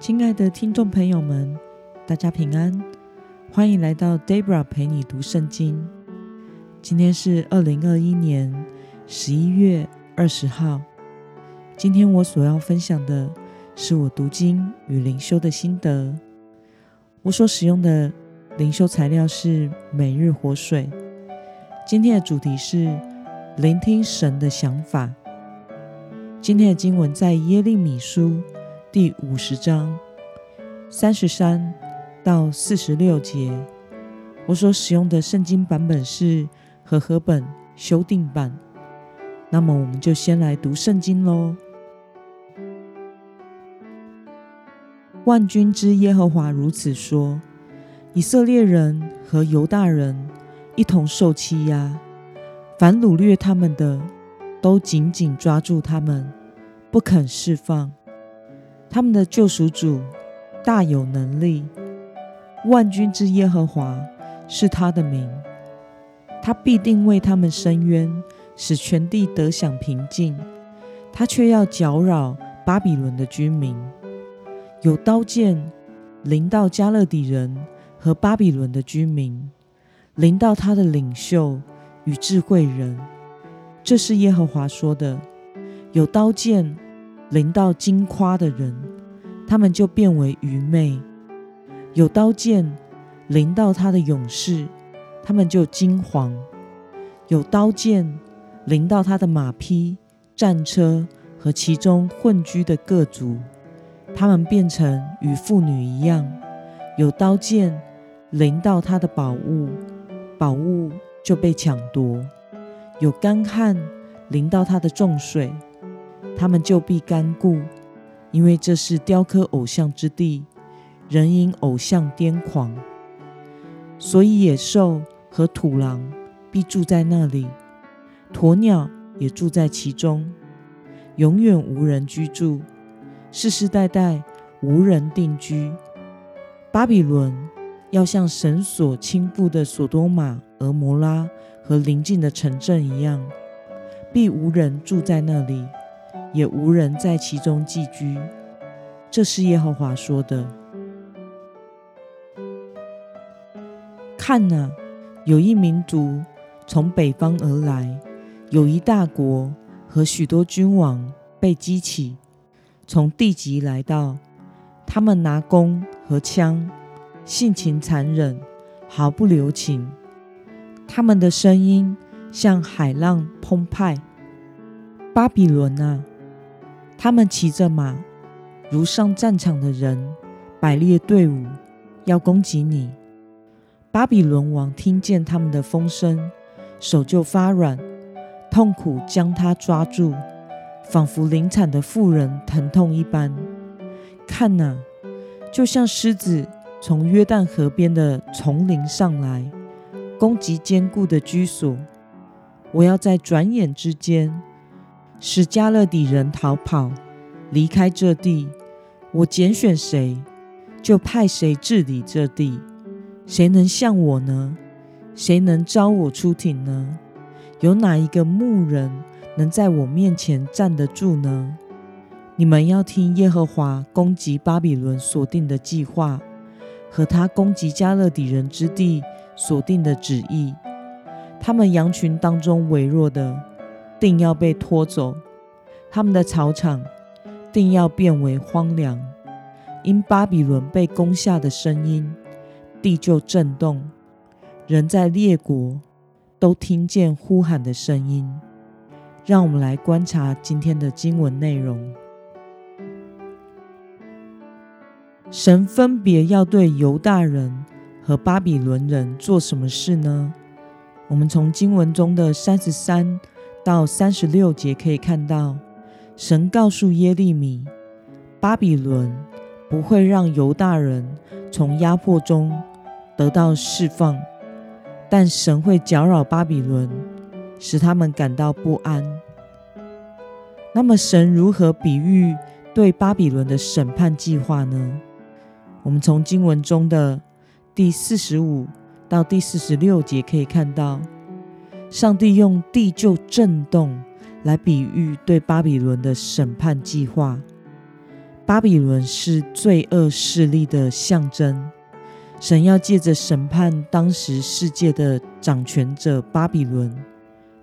亲爱的听众朋友们，大家平安，欢迎来到 Debra 陪你读圣经。今天是二零二一年十一月二十号。今天我所要分享的是我读经与灵修的心得。我所使用的灵修材料是每日活水。今天的主题是聆听神的想法。今天的经文在耶利米书。第五十章三十三到四十六节，我所使用的圣经版本是和合本修订版。那么，我们就先来读圣经喽。万军之耶和华如此说：以色列人和犹大人一同受欺压，凡掳掠他们的，都紧紧抓住他们，不肯释放。他们的救赎主大有能力，万军之耶和华是他的名，他必定为他们伸冤，使全地得享平静。他却要搅扰巴比伦的居民，有刀剑临到加勒底人和巴比伦的居民，临到他的领袖与智慧人。这是耶和华说的。有刀剑。临到惊夸的人，他们就变为愚昧；有刀剑临到他的勇士，他们就惊惶；有刀剑临到他的马匹、战车和其中混居的各族，他们变成与妇女一样；有刀剑临到他的宝物，宝物就被抢夺；有干旱临到他的重水。他们就必干固，因为这是雕刻偶像之地，人因偶像癫狂，所以野兽和土狼必住在那里，鸵鸟也住在其中，永远无人居住，世世代代无人定居。巴比伦要像神所倾覆的索多玛、俄摩拉和邻近的城镇一样，必无人住在那里。也无人在其中寄居，这是耶和华说的。看哪，有一民族从北方而来，有一大国和许多君王被激起，从地极来到。他们拿弓和枪，性情残忍，毫不留情。他们的声音像海浪澎湃。巴比伦啊！他们骑着马，如上战场的人，摆列队伍，要攻击你。巴比伦王听见他们的风声，手就发软，痛苦将他抓住，仿佛临产的妇人疼痛一般。看哪，就像狮子从约旦河边的丛林上来，攻击坚固的居所。我要在转眼之间。使加勒底人逃跑，离开这地。我拣选谁，就派谁治理这地。谁能像我呢？谁能招我出庭呢？有哪一个牧人能在我面前站得住呢？你们要听耶和华攻击巴比伦所定的计划，和他攻击加勒底人之地所定的旨意。他们羊群当中微弱的。定要被拖走，他们的草场定要变为荒凉。因巴比伦被攻下的声音，地就震动，人在列国都听见呼喊的声音。让我们来观察今天的经文内容。神分别要对犹大人和巴比伦人做什么事呢？我们从经文中的三十三。到三十六节可以看到，神告诉耶利米，巴比伦不会让犹大人从压迫中得到释放，但神会搅扰巴比伦，使他们感到不安。那么，神如何比喻对巴比伦的审判计划呢？我们从经文中的第四十五到第四十六节可以看到。上帝用地就震动来比喻对巴比伦的审判计划。巴比伦是罪恶势力的象征，神要借着审判当时世界的掌权者巴比伦，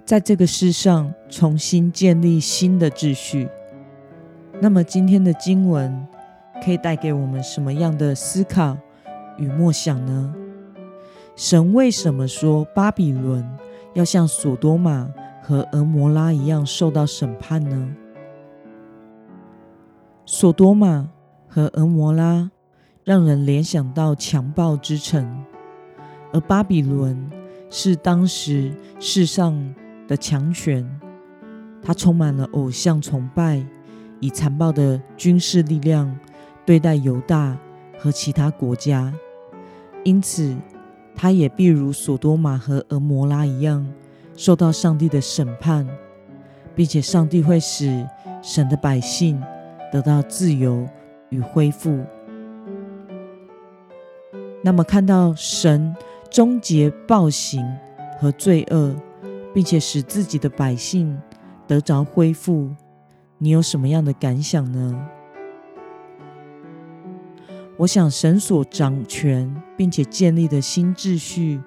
在这个世上重新建立新的秩序。那么，今天的经文可以带给我们什么样的思考与默想呢？神为什么说巴比伦要像索多玛和俄摩拉一样受到审判呢？索多玛和俄摩拉让人联想到强暴之城，而巴比伦是当时世上的强权，它充满了偶像崇拜，以残暴的军事力量对待犹大和其他国家，因此他也必如索多玛和俄摩拉一样受到上帝的审判，并且上帝会使神的百姓。得到自由与恢复。那么，看到神终结暴行和罪恶，并且使自己的百姓得着恢复，你有什么样的感想呢？我想，神所掌权并且建立的新秩序，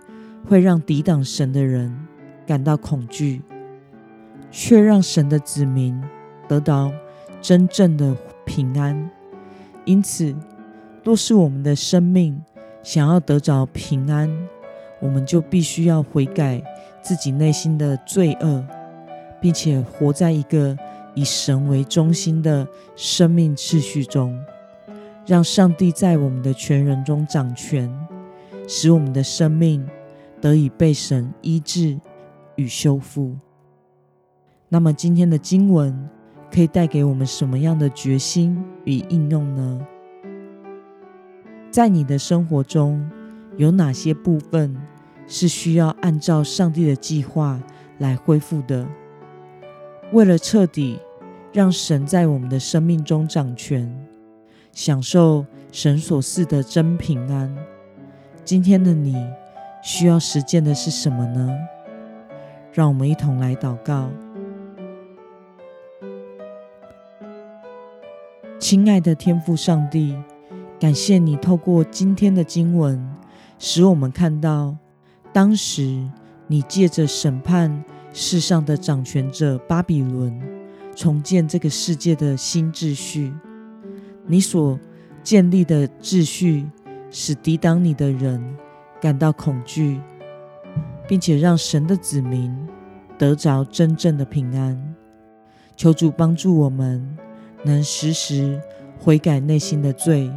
会让抵挡神的人感到恐惧，却让神的子民得到。真正的平安，因此，若是我们的生命想要得着平安，我们就必须要悔改自己内心的罪恶，并且活在一个以神为中心的生命秩序中，让上帝在我们的全人中掌权，使我们的生命得以被神医治与修复。那么，今天的经文。可以带给我们什么样的决心与应用呢？在你的生活中，有哪些部分是需要按照上帝的计划来恢复的？为了彻底让神在我们的生命中掌权，享受神所赐的真平安，今天的你需要实践的是什么呢？让我们一同来祷告。亲爱的天父上帝，感谢你透过今天的经文，使我们看到当时你借着审判世上的掌权者巴比伦，重建这个世界的新秩序。你所建立的秩序，使抵挡你的人感到恐惧，并且让神的子民得着真正的平安。求主帮助我们。能时时悔改内心的罪，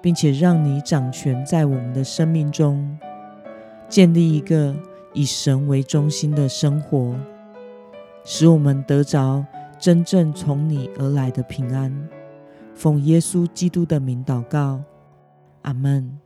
并且让你掌权在我们的生命中，建立一个以神为中心的生活，使我们得着真正从你而来的平安。奉耶稣基督的名祷告，阿门。